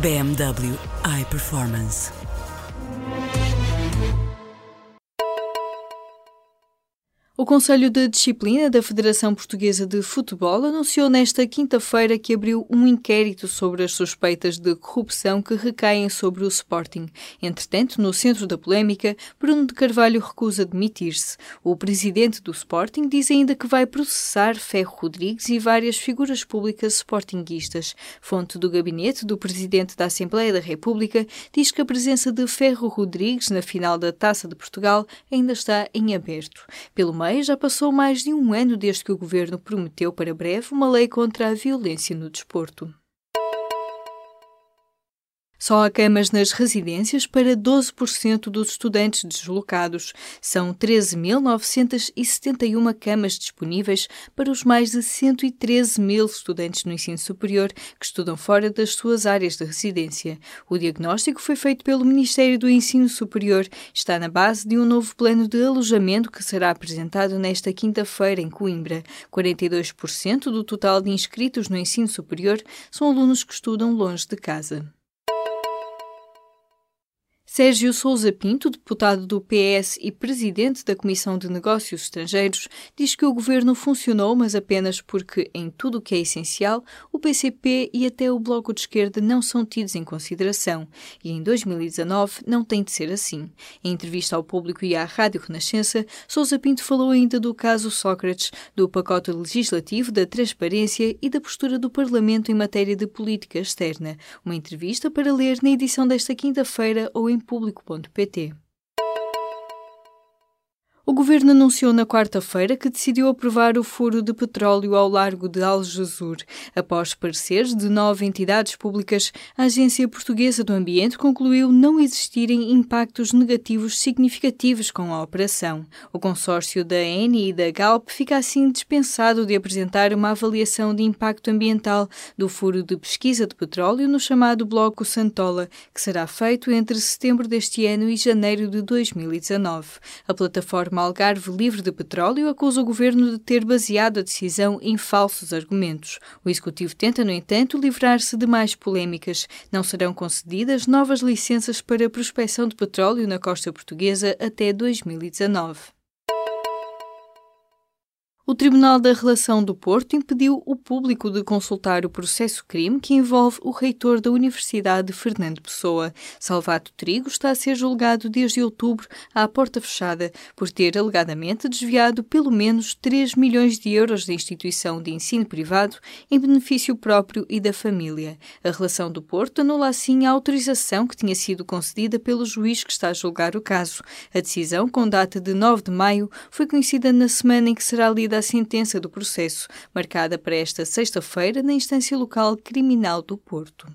BMW iPerformance. O Conselho de Disciplina da Federação Portuguesa de Futebol anunciou nesta quinta-feira que abriu um inquérito sobre as suspeitas de corrupção que recaem sobre o Sporting. Entretanto, no centro da polémica, Bruno de Carvalho recusa demitir-se. O presidente do Sporting diz ainda que vai processar Ferro Rodrigues e várias figuras públicas sportinguistas. Fonte do gabinete do presidente da Assembleia da República diz que a presença de Ferro Rodrigues na final da Taça de Portugal ainda está em aberto. Pelo já passou mais de um ano desde que o governo prometeu para breve uma lei contra a violência no desporto. Só há camas nas residências para 12% dos estudantes deslocados. São 13.971 camas disponíveis para os mais de 113 mil estudantes no ensino superior que estudam fora das suas áreas de residência. O diagnóstico foi feito pelo Ministério do Ensino Superior. Está na base de um novo plano de alojamento que será apresentado nesta quinta-feira em Coimbra. 42% do total de inscritos no ensino superior são alunos que estudam longe de casa. Sérgio Sousa Pinto, deputado do PS e presidente da Comissão de Negócios Estrangeiros, diz que o governo funcionou, mas apenas porque, em tudo o que é essencial, o PCP e até o Bloco de Esquerda não são tidos em consideração. E em 2019 não tem de ser assim. Em entrevista ao público e à Rádio Renascença, Sousa Pinto falou ainda do caso Sócrates, do pacote legislativo, da transparência e da postura do Parlamento em matéria de política externa. Uma entrevista para ler na edição desta quinta-feira ou em público.pt. O governo anunciou na quarta-feira que decidiu aprovar o furo de petróleo ao largo de Algesur. Após pareceres de nove entidades públicas, a Agência Portuguesa do Ambiente concluiu não existirem impactos negativos significativos com a operação. O consórcio da ENI e da Galp fica assim dispensado de apresentar uma avaliação de impacto ambiental do furo de pesquisa de petróleo no chamado Bloco Santola, que será feito entre setembro deste ano e janeiro de 2019. A plataforma Algarve Livre de Petróleo acusa o governo de ter baseado a decisão em falsos argumentos. O executivo tenta, no entanto, livrar-se de mais polémicas. Não serão concedidas novas licenças para prospecção de petróleo na costa portuguesa até 2019. O Tribunal da Relação do Porto impediu o público de consultar o processo-crime que envolve o reitor da Universidade Fernando Pessoa. Salvato Trigo está a ser julgado desde outubro à porta fechada por ter alegadamente desviado pelo menos 3 milhões de euros da instituição de ensino privado em benefício próprio e da família. A Relação do Porto anula assim a autorização que tinha sido concedida pelo juiz que está a julgar o caso. A decisão, com data de 9 de maio, foi conhecida na semana em que será lida a sentença do processo, marcada para esta sexta-feira na instância local criminal do Porto.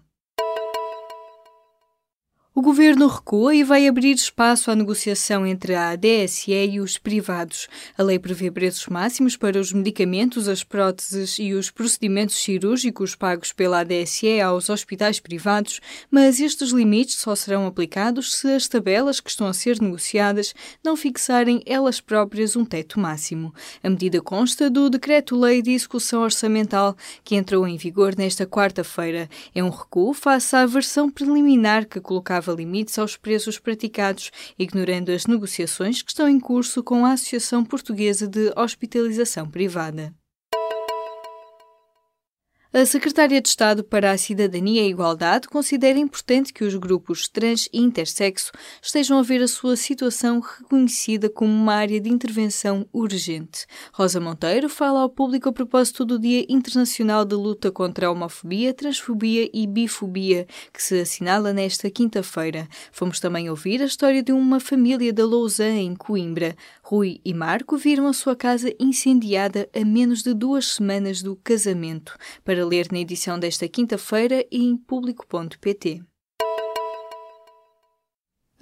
O governo recua e vai abrir espaço à negociação entre a ADSE e os privados. A lei prevê preços máximos para os medicamentos, as próteses e os procedimentos cirúrgicos pagos pela ADSE aos hospitais privados, mas estes limites só serão aplicados se as tabelas que estão a ser negociadas não fixarem elas próprias um teto máximo. A medida consta do Decreto-Lei de Execução Orçamental, que entrou em vigor nesta quarta-feira. É um recuo face à versão preliminar que colocava colocava limites aos preços praticados, ignorando as negociações que estão em curso com a Associação Portuguesa de Hospitalização Privada. A Secretária de Estado para a Cidadania e Igualdade considera importante que os grupos trans e intersexo estejam a ver a sua situação reconhecida como uma área de intervenção urgente. Rosa Monteiro fala ao público a propósito do Dia Internacional de Luta contra a Homofobia, Transfobia e Bifobia, que se assinala nesta quinta-feira. Fomos também ouvir a história de uma família da Lousã, em Coimbra. Rui e Marco viram a sua casa incendiada a menos de duas semanas do casamento. Para ler na edição desta quinta-feira em público.pt.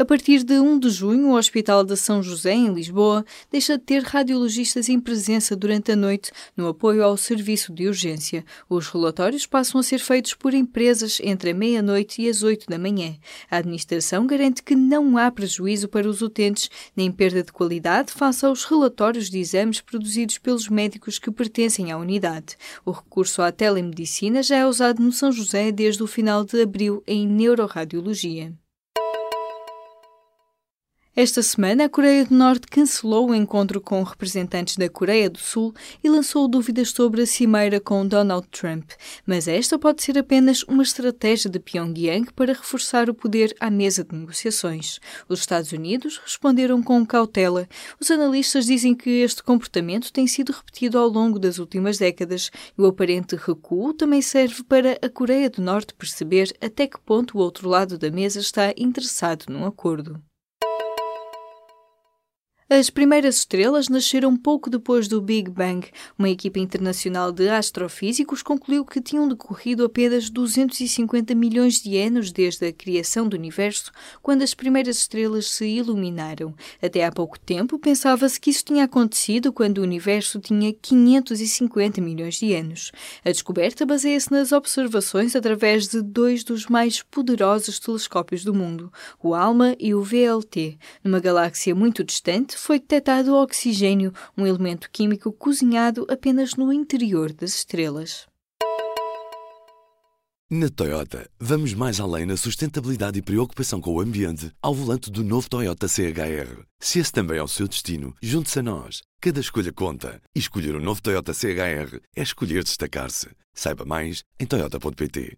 A partir de 1 de junho, o Hospital de São José, em Lisboa, deixa de ter radiologistas em presença durante a noite no apoio ao serviço de urgência. Os relatórios passam a ser feitos por empresas entre a meia-noite e as 8 da manhã. A administração garante que não há prejuízo para os utentes, nem perda de qualidade face aos relatórios de exames produzidos pelos médicos que pertencem à unidade. O recurso à telemedicina já é usado no São José desde o final de abril em neuroradiologia. Esta semana, a Coreia do Norte cancelou o encontro com representantes da Coreia do Sul e lançou dúvidas sobre a cimeira com Donald Trump. Mas esta pode ser apenas uma estratégia de Pyongyang para reforçar o poder à mesa de negociações. Os Estados Unidos responderam com cautela. Os analistas dizem que este comportamento tem sido repetido ao longo das últimas décadas e o aparente recuo também serve para a Coreia do Norte perceber até que ponto o outro lado da mesa está interessado num acordo. As primeiras estrelas nasceram pouco depois do Big Bang. Uma equipa internacional de astrofísicos concluiu que tinham decorrido apenas 250 milhões de anos desde a criação do universo, quando as primeiras estrelas se iluminaram. Até há pouco tempo pensava-se que isso tinha acontecido quando o universo tinha 550 milhões de anos. A descoberta baseia-se nas observações através de dois dos mais poderosos telescópios do mundo, o ALMA e o VLT, numa galáxia muito distante foi detectado oxigênio, um elemento químico cozinhado apenas no interior das estrelas. Na Toyota, vamos mais além na sustentabilidade e preocupação com o ambiente ao volante do novo Toyota CHR. Se esse também é o seu destino, junte-se a nós. Cada escolha conta. E escolher o um novo Toyota CHR é escolher destacar-se. Saiba mais em Toyota.pt.